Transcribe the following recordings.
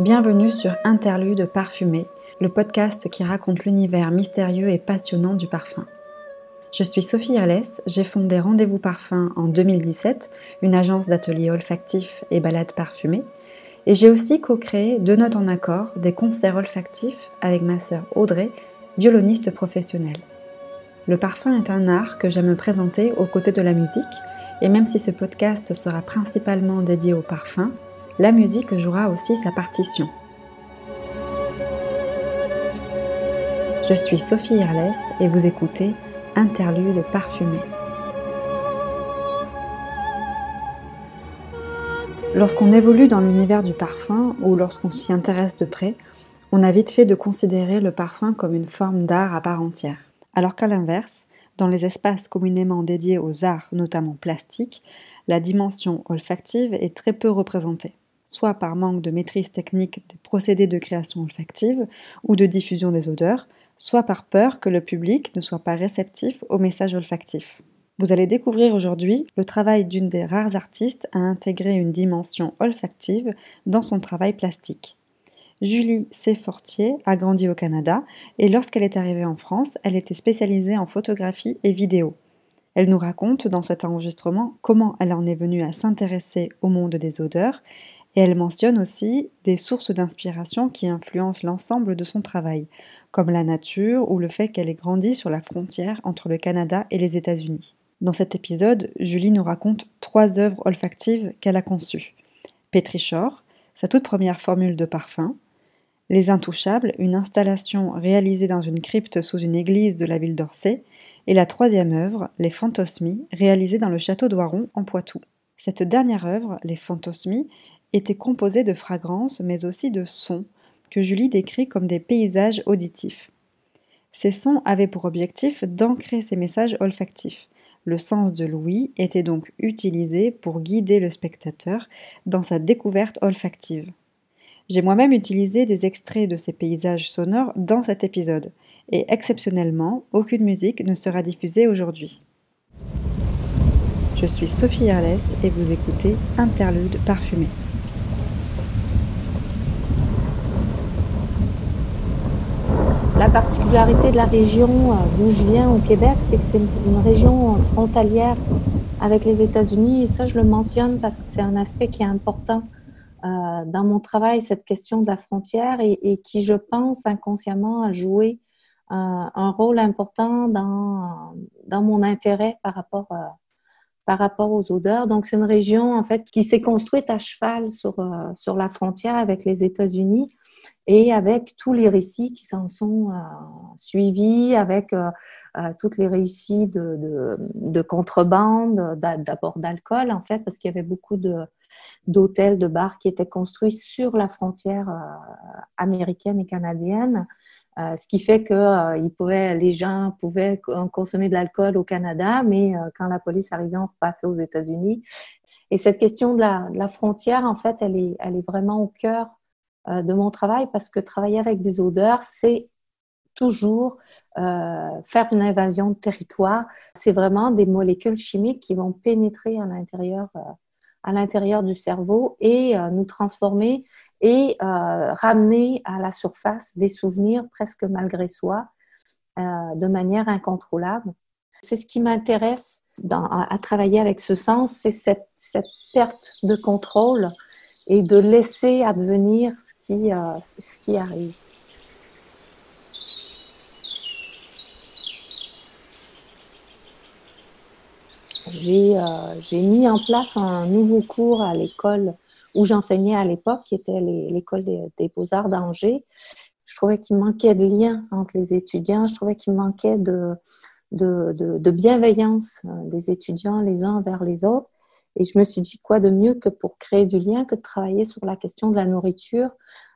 Bienvenue sur Interlude Parfumé, le podcast qui raconte l'univers mystérieux et passionnant du parfum. Je suis Sophie Herlès, j'ai fondé Rendez-vous Parfum en 2017, une agence d'ateliers olfactifs et balades parfumées, et j'ai aussi co-créé Deux notes en accord, des concerts olfactifs avec ma sœur Audrey, violoniste professionnelle. Le parfum est un art que j'aime présenter aux côtés de la musique, et même si ce podcast sera principalement dédié au parfum, la musique jouera aussi sa partition. Je suis Sophie Herlès et vous écoutez Interlude parfumé. Lorsqu'on évolue dans l'univers du parfum ou lorsqu'on s'y intéresse de près, on a vite fait de considérer le parfum comme une forme d'art à part entière. Alors qu'à l'inverse, dans les espaces communément dédiés aux arts, notamment plastiques, la dimension olfactive est très peu représentée, soit par manque de maîtrise technique des procédés de création olfactive ou de diffusion des odeurs, soit par peur que le public ne soit pas réceptif au message olfactif. Vous allez découvrir aujourd'hui le travail d'une des rares artistes à intégrer une dimension olfactive dans son travail plastique. Julie Sefortier a grandi au Canada et lorsqu'elle est arrivée en France, elle était spécialisée en photographie et vidéo. Elle nous raconte dans cet enregistrement comment elle en est venue à s'intéresser au monde des odeurs et elle mentionne aussi des sources d'inspiration qui influencent l'ensemble de son travail, comme la nature ou le fait qu'elle ait grandi sur la frontière entre le Canada et les États-Unis. Dans cet épisode, Julie nous raconte trois œuvres olfactives qu'elle a conçues. Petrichor, sa toute première formule de parfum, les Intouchables, une installation réalisée dans une crypte sous une église de la ville d'Orsay, et la troisième œuvre, Les Fantosmies, réalisée dans le château d'Oiron en Poitou. Cette dernière œuvre, Les Fantosmies, était composée de fragrances mais aussi de sons que Julie décrit comme des paysages auditifs. Ces sons avaient pour objectif d'ancrer ces messages olfactifs. Le sens de l'ouïe était donc utilisé pour guider le spectateur dans sa découverte olfactive. J'ai moi-même utilisé des extraits de ces paysages sonores dans cet épisode, et exceptionnellement, aucune musique ne sera diffusée aujourd'hui. Je suis Sophie Herlès et vous écoutez Interlude parfumé. La particularité de la région euh, d'où je viens au Québec, c'est que c'est une région frontalière avec les États-Unis. Et ça je le mentionne parce que c'est un aspect qui est important euh, dans mon travail cette question de la frontière et, qui, je pense, inconsciemment a joué euh, un rôle important dans, mon intérêt par rapport, par rapport aux odeurs. Donc, c'est une région, en fait, qui s'est construite à cheval sur, sur la frontière avec les États-Unis et avec tous les récits qui s'en sont suivis, avec toutes les récits de, de, de contrebande, d'abord d'alcool, en fait, parce qu'il y avait beaucoup de d'hôtels, de bars qui étaient construits sur la frontière euh, américaine et canadienne. Euh, ce qui fait que euh, les gens pouvaient consommer de l'alcool au Canada, mais quand la police arrivait, on repassait aux États-Unis. Et cette question de la, frontière, en fait, elle est, elle est vraiment au cœur de mon travail parce que travailler avec des odeurs, c'est toujours faire une invasion de territoire. C'est vraiment des molécules chimiques qui vont pénétrer à l'intérieur à l'intérieur du cerveau et euh, nous transformer et euh, ramener à la surface des souvenirs presque malgré soi euh, de manière incontrôlable. C'est ce qui m'intéresse à, travailler avec ce sens, c'est cette, cette, perte de contrôle et de laisser advenir ce qui, ce qui arrive. J'ai mis en place un nouveau cours à l'école où j'enseignais à l'époque, qui était l'école des, beaux-arts d'Angers. Je trouvais qu'il manquait de lien entre les étudiants, je trouvais qu'il manquait de, bienveillance euh, des étudiants les uns vers les autres. Et je me suis dit, quoi de mieux que pour créer du lien, que de travailler sur la question de la nourriture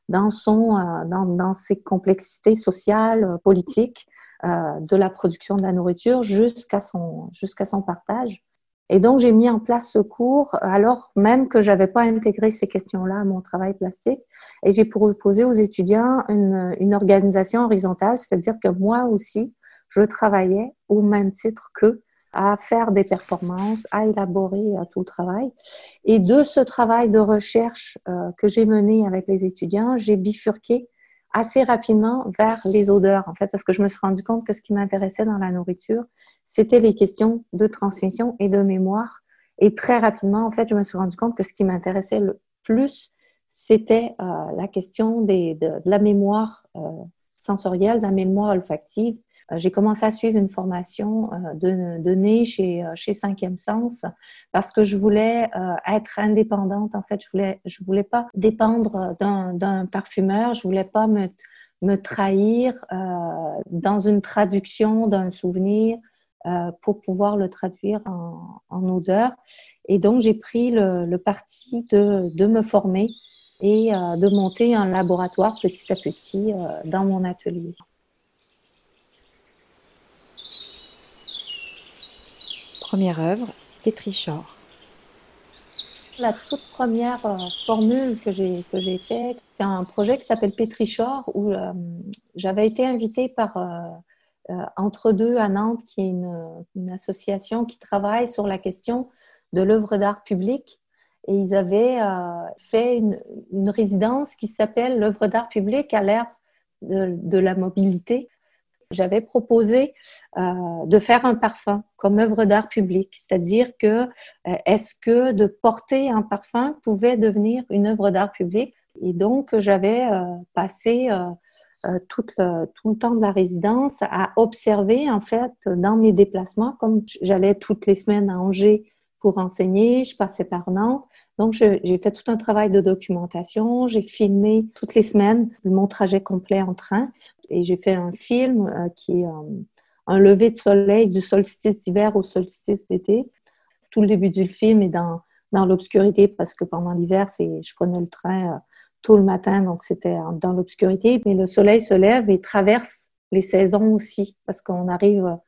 dans, son, euh, dans, ses complexités sociales, politiques, euh, de la production de la nourriture jusqu'à son, son partage. Et donc, j'ai mis en place ce cours alors même que je n'avais pas intégré ces questions-là à mon travail plastique. Et j'ai proposé aux étudiants une, une organisation horizontale, c'est-à-dire que moi aussi, je travaillais au même titre qu'eux à faire des performances, à élaborer tout le travail. Et de ce travail de recherche que j'ai mené avec les étudiants, j'ai bifurqué assez rapidement vers les odeurs, en fait, parce que je me suis rendu compte que ce qui m'intéressait dans la nourriture, c'était les questions de transmission et de mémoire. Et très rapidement, en fait, je me suis rendu compte que ce qui m'intéressait le plus, c'était euh, la question des, de, la mémoire euh, sensorielle, de la mémoire olfactive. Euh, j'ai commencé à suivre une formation de nez chez, chez Cinquième Sens parce que je voulais être indépendante. En fait, je voulais, je voulais pas dépendre d'un parfumeur. Je voulais pas me, me trahir dans une traduction d'un souvenir pour pouvoir le traduire en, odeur. Et donc, j'ai pris le, le parti de, de, me former et euh, de monter un laboratoire petit à petit euh, dans mon atelier. Première œuvre, Petrichor. La toute première euh, formule que j'ai que j'ai faite, c'est un projet qui s'appelle Petrichor où j'avais été invitée par Entre deux à Nantes, qui est une, association qui travaille sur la question de l'œuvre d'art public et ils avaient euh, fait une, une, résidence qui s'appelle l'œuvre d'art public à l'ère de, de, la mobilité. J'avais proposé euh, de faire un parfum comme œuvre d'art public, c'est-à-dire que euh, est-ce que de porter un parfum pouvait devenir une œuvre d'art public? Et donc j'avais euh, passé tout le temps de la résidence à observer en fait dans mes déplacements, comme j'allais toutes les semaines à Angers pour enseigner, je passais par Nantes. Donc, j'ai fait tout un travail de documentation. J'ai filmé toutes les semaines mon trajet complet en train. Et j'ai fait un film euh, qui est euh, un lever de soleil du solstice d'hiver au solstice d'été. Tout le début du film est dans, dans l'obscurité parce que pendant l'hiver, je prenais le train euh, tôt le matin, donc c'était dans l'obscurité. Mais le soleil se lève et traverse les saisons aussi parce qu'on arrive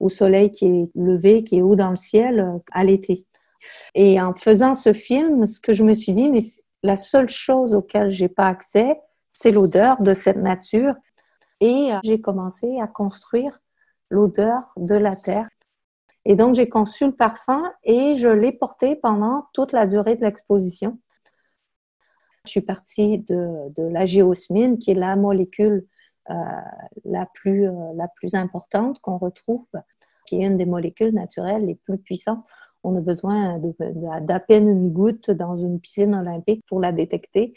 au soleil qui est levé, qui est haut dans le ciel à l'été. Et en faisant ce film, ce que je me suis dit, mais la seule chose auquel j'ai pas accès, c'est l'odeur de cette nature. Et euh, j'ai commencé à construire l'odeur de la terre. Et donc, j'ai conçu le parfum et je l'ai porté pendant toute la durée de l'exposition. Je suis partie de, la géosmine, qui est la molécule euh, la, plus, euh, la plus importante qu'on retrouve, qui est une des molécules naturelles les plus puissantes. On a besoin d'à peine une goutte dans une piscine olympique pour la détecter.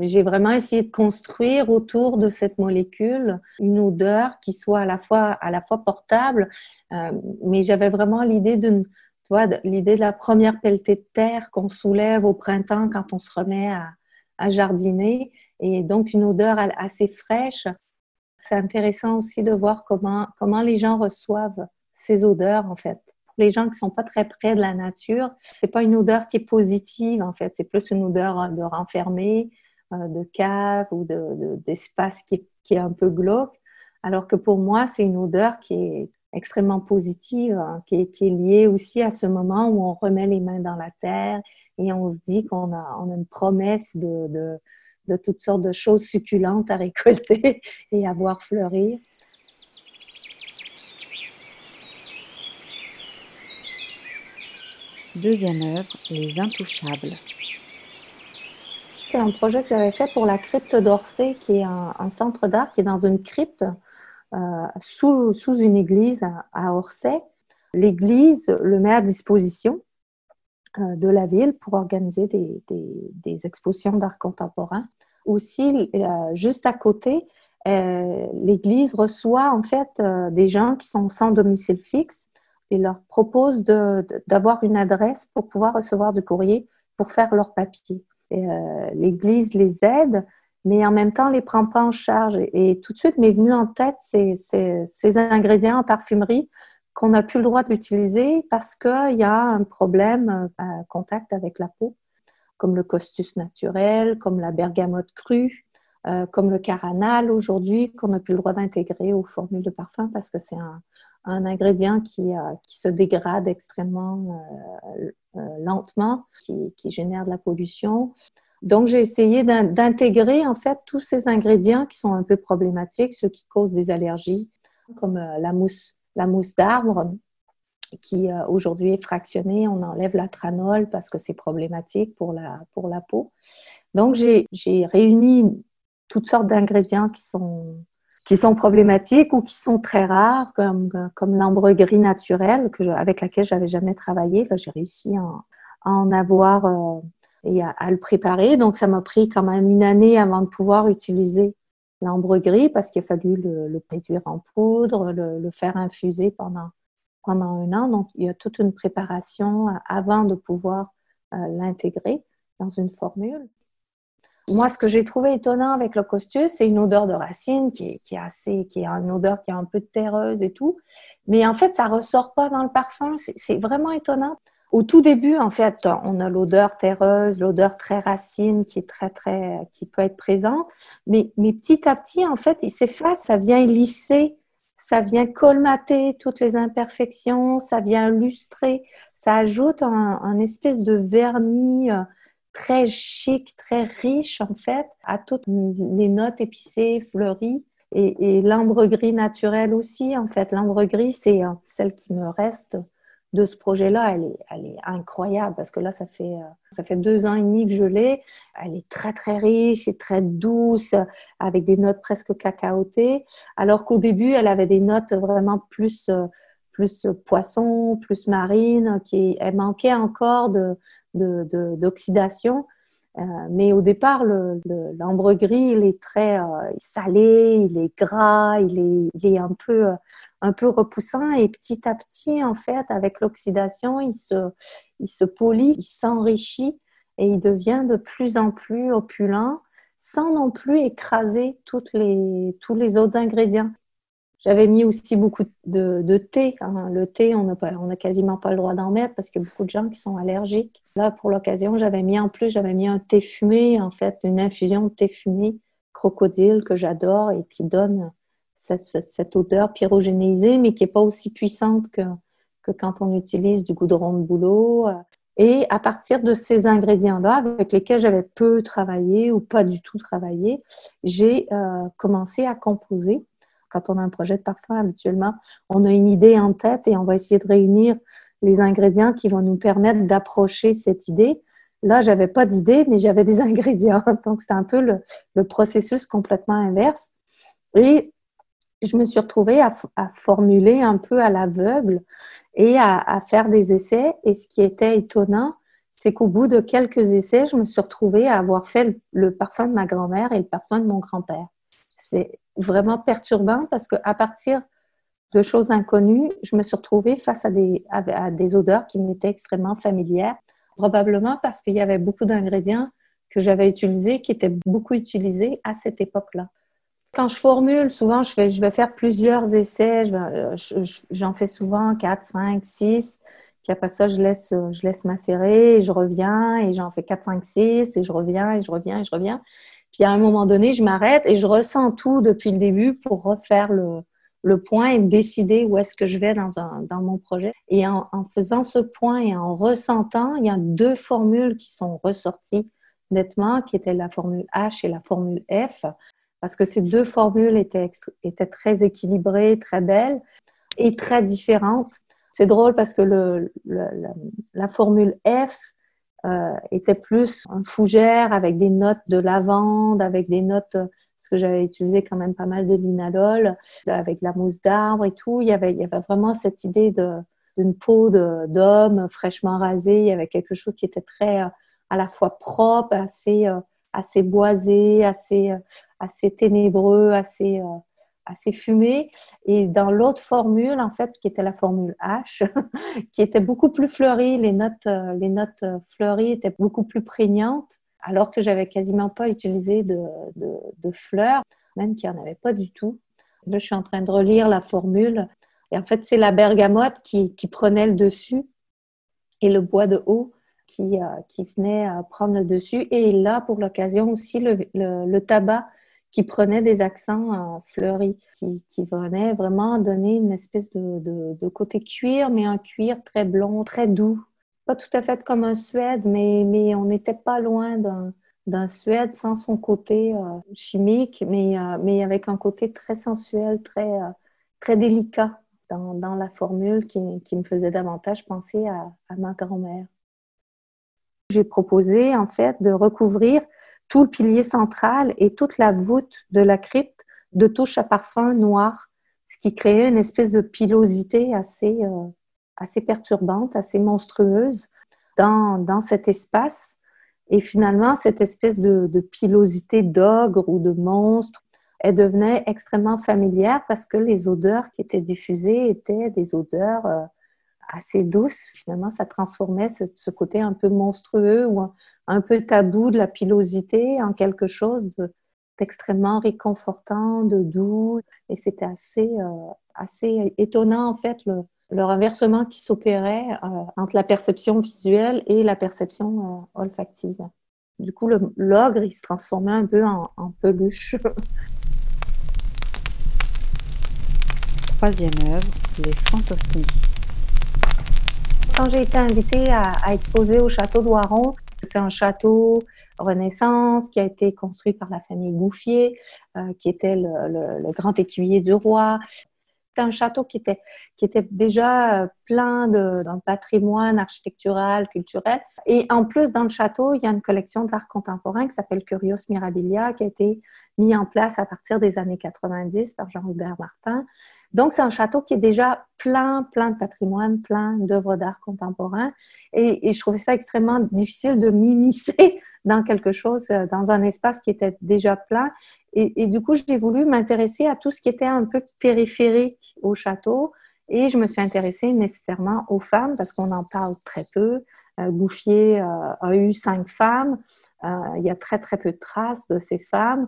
J'ai vraiment essayé de construire autour de cette molécule une odeur qui soit à la fois, à la fois portable, euh, mais j'avais vraiment l'idée d'une, l'idée de la première pelletée de terre qu'on soulève au printemps quand on se remet à, à jardiner, et donc une odeur assez fraîche c'est intéressant aussi de voir comment, comment les gens reçoivent ces odeurs, en fait. Pour les gens qui sont pas très près de la nature, c'est pas une odeur qui est positive, en fait. C'est plus une odeur de renfermé, de cave ou d'espace de, qui, qui, est un peu glauque. Alors que pour moi, c'est une odeur qui est extrêmement positive, hein, qui, est, liée aussi à ce moment où on remet les mains dans la terre et on se dit qu'on a, on a une promesse de de toutes sortes de choses succulentes à récolter et à voir fleurir. Deuxième œuvre, Les Intouchables. C'est un projet que j'avais fait pour la crypte d'Orsay, qui est un, centre d'art qui est dans une crypte euh, sous, une église à, Orsay. L'église le met à disposition euh, de la ville pour organiser des, expositions d'art contemporain. Aussi, euh, juste à côté, l'Église reçoit en fait des gens qui sont sans domicile fixe et leur propose d'avoir une adresse pour pouvoir recevoir du courrier pour faire leur papier. L'Église les aide, mais en même temps les prend pas en charge. Et, tout de suite m'est venu en tête ces, ces, ces ingrédients en parfumerie qu'on n'a plus le droit d'utiliser parce qu'il y a un problème euh, à contact avec la peau, comme le costus naturel, comme la bergamote crue, euh, comme le caranal aujourd'hui, qu'on n'a plus le droit d'intégrer aux formules de parfum parce que c'est un, ingrédient qui, euh, qui, se dégrade extrêmement lentement, qui, génère de la pollution. Donc, j'ai essayé d'intégrer en fait tous ces ingrédients qui sont un peu problématiques, ceux qui causent des allergies, comme la mousse la mousse d'arbre. qui euh, aujourd'hui est fractionné. On enlève la tranol parce que c'est problématique pour la, pour la peau. Donc, j'ai réuni toutes sortes d'ingrédients qui sont, qui sont problématiques ou qui sont très rares, comme, comme l'ambre gris naturel que avec laquelle j'avais jamais travaillé. J'ai réussi à, en avoir euh, et à, le préparer. Donc, ça m'a pris quand même une année avant de pouvoir utiliser l'ambre gris parce qu'il a fallu le, le, réduire en poudre, le, le faire infuser pendant pendant un an. Donc, il y a toute une préparation euh, avant de pouvoir euh, l'intégrer dans une formule. Moi, ce que j'ai trouvé étonnant avec le costus, c'est une odeur de racine qui est, assez, qui est une odeur qui est un peu terreuse et tout. Mais en fait, ça ressort pas dans le parfum. C'est vraiment étonnant. Au tout début, en fait, on a l'odeur terreuse, l'odeur très racine qui est très, très, qui peut être présente. Mais, petit à petit, en fait, il s'efface, ça vient lisser ça vient colmater toutes les imperfections, ça vient lustrer, ça ajoute un, espèce de vernis euh, très chic, très riche en fait, à toutes les notes épicées, fleuries. Et, l'ambre gris naturel aussi, en fait. L'ambre gris, c'est euh, celle qui me reste de ce projet-là, elle est, elle est, incroyable parce que là, ça fait, euh, ça fait deux ans et demi que je l'ai. Elle est très, très riche et très douce, avec des notes presque cacaotées, alors qu'au début, elle avait des notes vraiment plus, euh, plus poisson, plus marine, qui, manquait encore d'oxydation. Euh, mais au départ, l'ambre gris, il est très euh, salé, il est gras, il est, est un, peu, repoussant. Et petit à petit, en fait, avec l'oxydation, il se, il se polit, il s'enrichit et il devient de plus en plus opulent sans non plus écraser tous les autres ingrédients. J'avais mis aussi beaucoup de, thé. Hein. Le thé, on n'a quasiment pas le droit d'en mettre parce qu'il y a beaucoup de gens qui sont allergiques. Là, pour l'occasion, j'avais mis en plus, j'avais mis un thé fumé, en fait, une infusion de thé fumé crocodile que j'adore et qui donne cette, odeur pyrogénisée, mais qui n'est pas aussi puissante que, quand on utilise du goudron de bouleau. Et à partir de ces ingrédients-là, avec lesquels j'avais peu travaillé ou pas du tout travaillé, j'ai euh, commencé à composer quand on a un projet de parfum, habituellement, on a une idée en tête et on va essayer de réunir les ingrédients qui vont nous permettre d'approcher cette idée. Là, j'avais pas d'idée, mais j'avais des ingrédients. Donc, c'est un peu le, processus complètement inverse. Et je me suis retrouvée à, formuler un peu à l'aveugle et à, faire des essais. Et ce qui était étonnant, c'est qu'au bout de quelques essais, je me suis retrouvée à avoir fait le parfum de ma grand-mère et le parfum de mon grand-père. C'est vraiment perturbant parce qu'à partir de choses inconnues, je me suis retrouvée face à des, à, des odeurs qui m'étaient extrêmement familières, probablement parce qu'il y avait beaucoup d'ingrédients que j'avais utilisés, qui étaient beaucoup utilisés à cette époque-là. Quand je formule, souvent, je vais, je vais faire plusieurs essais. J'en fais souvent 4, 5, 6. Puis après ça, je laisse, je laisse macérer et je reviens et j'en fais 4, 5, 6 et je reviens et je reviens et je reviens. Puis à un moment donné, je m'arrête et je ressens tout depuis le début pour refaire le, le point et décider où est-ce que je vais dans, un, dans mon projet. Et en, faisant ce point et en ressentant, il y a deux formules qui sont ressorties nettement, qui étaient la formule H et la formule F, parce que ces deux formules étaient, étaient très équilibrées, très belles et très différentes. C'est drôle parce que le, la formule F euh, était plus un fougère avec des notes de lavande, avec des notes, parce que j'avais utilisé quand même pas mal de linalol, avec la mousse d'arbre et tout. Il y avait, il y avait vraiment cette idée de, d'une peau d'homme fraîchement rasée. Il y avait quelque chose qui était très euh, à la fois propre, assez, euh, assez boisé, assez, assez ténébreux, assez, assez fumé. Et dans l'autre formule, en fait, qui était la formule H, qui était beaucoup plus fleurie, les notes, euh, les notes euh, fleuries étaient beaucoup plus prégnantes, alors que j'avais quasiment pas utilisé de, de, fleurs, même qu'il n'y en avait pas du tout. Là, je suis en train de relire la formule. Et en fait, c'est la bergamote qui, qui, prenait le dessus et le bois de haut qui, euh, qui venait prendre le dessus. Et là, pour l'occasion aussi, le, le tabac qui prenait des accents fleuris, qui, qui venait vraiment donner une espèce de, côté cuir, mais un cuir très blond, très doux. Pas tout à fait comme un suède, mais, on n'était pas loin d'un suède sans son côté euh, chimique, mais, euh, mais avec un côté très sensuel, très, euh, très délicat. dans, la formule qui, me faisait davantage penser à, ma grand-mère. J'ai proposé en fait de recouvrir tout le pilier central et toute la voûte de la crypte de touches à parfum noir, ce qui créait une espèce de pilosité assez, euh, assez perturbante, assez monstrueuse dans, dans cet espace. Et finalement, cette espèce de, de pilosité d'ogre ou de monstre elle devenait extrêmement familière parce que les odeurs qui étaient diffusées étaient des odeurs euh, assez douces. Finalement, ça transformait ce, côté un peu monstrueux ou peu tabou de la pilosité en quelque chose d'extrêmement réconfortant, de doux. Et c'était assez, euh, assez étonnant, en fait, le, renversement qui s'opérait euh, entre la perception visuelle et la perception olfactive. Du coup, l'ogre, il se transformait un peu en, en peluche. troisième œuvre, Les Fantosmies. Quand j'ai été invitée à, exposer au château de Waron, c'est un château Renaissance qui a été construit par la famille Bouffier, euh, qui était le, grand écuyer du roi. Un château qui était, qui était déjà euh, plein d'un patrimoine architectural, culturel. Et en plus, dans le château, il y a une collection d'art contemporain qui s'appelle Curios Mirabilia, qui a été mise en place à partir des années 90 par Jean-Hubert Martin. Donc, c'est un château qui est déjà plein, plein de patrimoine, plein d'œuvres d'art contemporain. Et, je trouvais ça extrêmement difficile de m'immiscer dans quelque chose, euh, dans un espace qui était déjà plein. Et, du coup, j'ai voulu m'intéresser à tout ce qui était un peu périphérique au château. Et je me suis intéressée nécessairement aux femmes parce qu'on en parle très peu. Euh, Bouffier euh, a eu cinq femmes. Il y a très, très peu de traces de ces femmes.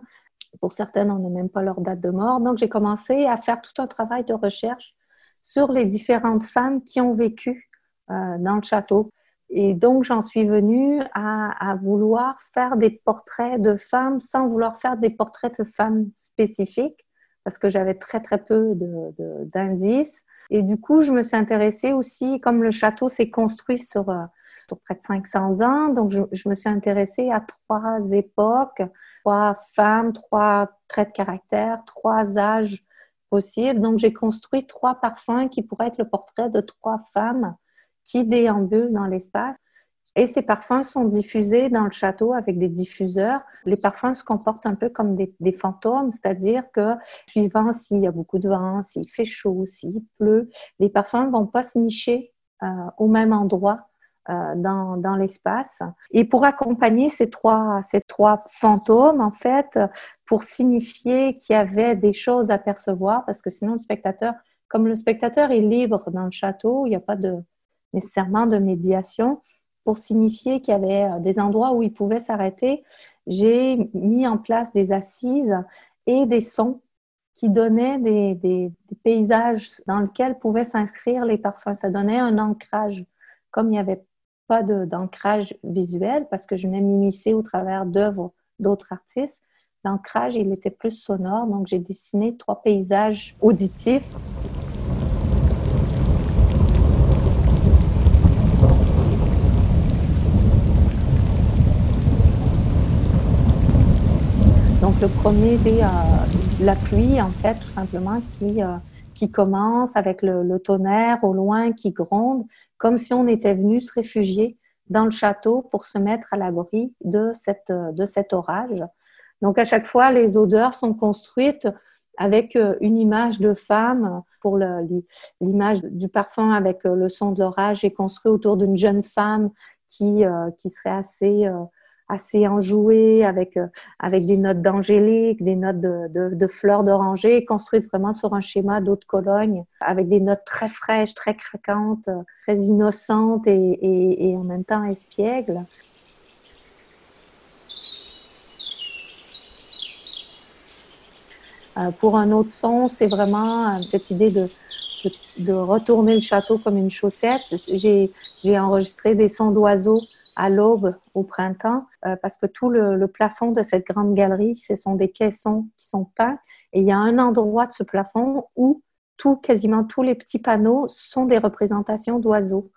Pour certaines, on n'a même pas leur date de mort. Donc, j'ai commencé à faire tout un travail de recherche sur les différentes femmes qui ont vécu dans le château. Et donc, j'en suis venue à, vouloir faire des portraits de femmes sans vouloir faire des portraits de femmes spécifiques, parce que j'avais très, très peu d'indices. Et du coup, je me suis intéressée aussi, comme le château s'est construit sur, euh, sur, près de 500 ans, donc je, je, me suis intéressée à trois époques, trois femmes, trois traits de caractère, trois âges possibles. Donc, j'ai construit trois parfums qui pourraient être le portrait de trois femmes qui déambulent dans l'espace. Et ces parfums sont diffusés dans le château avec des diffuseurs. Les parfums se comportent un peu comme des, fantômes, c'est-à-dire que suivant s'il y a beaucoup de vent, s'il fait chaud, s'il pleut, les parfums ne vont pas se nicher euh, au même endroit euh, dans, dans l'espace. Et pour accompagner ces trois, ces trois fantômes, en fait, pour signifier qu'il y avait des choses à percevoir, parce que sinon le spectateur, comme le spectateur est libre dans le château, il n'y a pas de nécessairement de médiation pour signifier qu'il y avait euh, des endroits où il pouvait s'arrêter. J'ai mis en place des assises et des sons qui donnaient des, paysages dans lesquels pouvaient s'inscrire les parfums. Ça donnait un ancrage. Comme il n'y avait pas d'ancrage visuel, parce que je venais m'immiscer au travers d'œuvres d'autres artistes, l'ancrage, il était plus sonore. Donc, j'ai dessiné trois paysages auditifs le premier, c'est euh, la pluie, en fait, tout simplement, qui, euh, qui commence avec le, tonnerre au loin qui gronde, comme si on était venu se réfugier dans le château pour se mettre à l'abri de, cette, de cet orage. Donc à chaque fois, les odeurs sont construites avec euh, une image de femme. Pour l'image du parfum avec le son de l'orage est construit autour d'une jeune femme qui, qui serait assez assez enjoué, avec, euh, avec des notes d'angélique, des notes de, fleurs d'oranger, construites vraiment sur un schéma d'eau de Cologne, avec des notes très fraîches, très craquantes, très innocentes et, en même temps espiègles. Euh, pour un autre son, c'est vraiment cette idée de, retourner le château comme une chaussette. J'ai enregistré des sons d'oiseaux à l'aube au printemps, parce que tout le, plafond de cette grande galerie, ce sont des caissons qui sont peints, et il y a un endroit de ce plafond où tout, quasiment tous les petits panneaux sont des représentations d'oiseaux.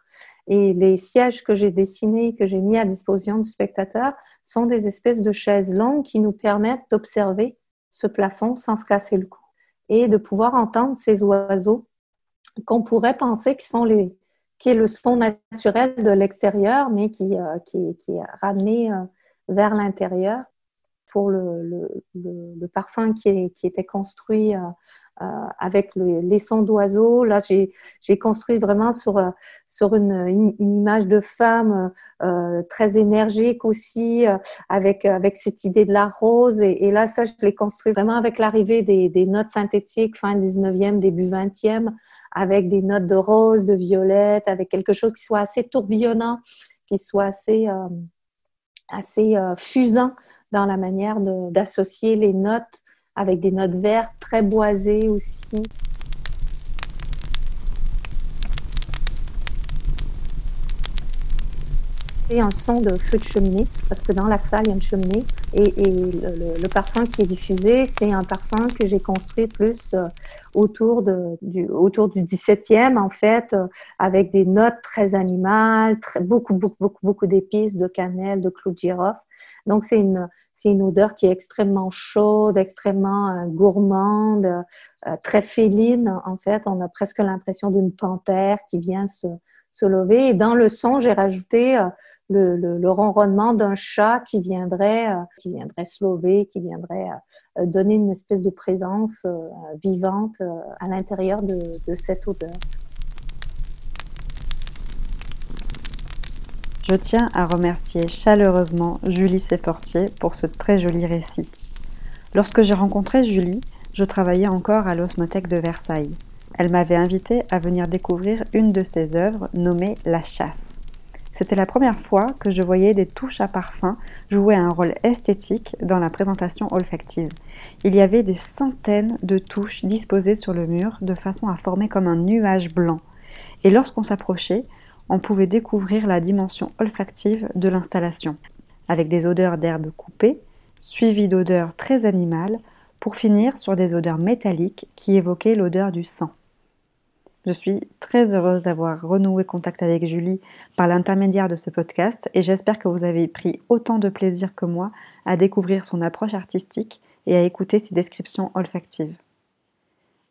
Et les sièges que j'ai dessinés, que j'ai mis à disposition du spectateur, sont des espèces de chaises longues qui nous permettent d'observer ce plafond sans se casser le cou et de pouvoir entendre ces oiseaux qu'on pourrait penser qui sont les qui est le son naturel de l'extérieur, mais qui, euh, qui, est ramené euh, vers l'intérieur pour le, le, parfum qui, est, qui, était construit euh, euh, avec les sons d'oiseaux. Là, j'ai construit vraiment sur, euh, sur une, image de femme très énergique aussi, avec, avec cette idée de la rose. Et, et là, ça, je l'ai construit vraiment avec l'arrivée des, des, notes synthétiques fin 19e, début 20e, avec des notes de rose, de violette, avec quelque chose qui soit assez tourbillonnant, qui soit assez, assez fusant dans la manière d'associer les notes avec des notes vertes, très boisées aussi. Et un son de feu de cheminée, parce que dans la salle, il y a une cheminée. Et, le, parfum qui est diffusé, c'est un parfum que j'ai construit plus euh, autour, de, du, autour du 17e, en fait, euh, avec des notes très animales, très, beaucoup, beaucoup, beaucoup, beaucoup d'épices, de cannelle, de clous de girofle. Donc, c'est une, c'est une odeur qui est extrêmement chaude, extrêmement euh, gourmande, très féline. En fait, on a presque l'impression d'une panthère qui vient se, se, lever. Et dans le son, j'ai rajouté euh, le, le, ronronnement d'un chat qui viendrait, qui viendrait se lever, qui viendrait donner une espèce de présence vivante à l'intérieur de, cette odeur. Je tiens à remercier chaleureusement Julie Sefortier pour ce très joli récit. Lorsque j'ai rencontré Julie, je travaillais encore à l'Osmothèque de Versailles. Elle m'avait invité à venir découvrir une de ses œuvres nommée La chasse. C'était la première fois que je voyais des touches à parfum jouer un rôle esthétique dans la présentation olfactive. Il y avait des centaines de touches disposées sur le mur de façon à former comme un nuage blanc. Et lorsqu'on s'approchait, on pouvait découvrir la dimension olfactive de l'installation, avec des odeurs d'herbes coupées, suivies d'odeurs très animales, pour finir sur des odeurs métalliques qui évoquaient l'odeur du sang. Je suis très heureuse d'avoir renoué contact avec Julie par l'intermédiaire de ce podcast et j'espère que vous avez pris autant de plaisir que moi à découvrir son approche artistique et à écouter ses descriptions olfactives.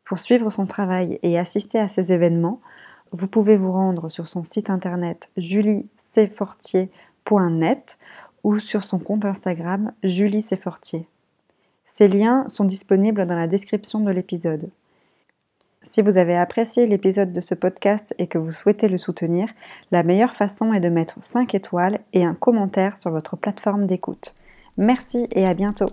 Pour suivre son travail et assister à ses événements, vous pouvez vous rendre sur son site internet juliecfortier.net ou sur son compte Instagram Julie Ces liens sont disponibles dans la description de l'épisode. Si vous avez apprécié l'épisode de ce podcast et que vous souhaitez le soutenir, la meilleure façon est de mettre 5 étoiles et un commentaire sur votre plateforme d'écoute. Merci et à bientôt.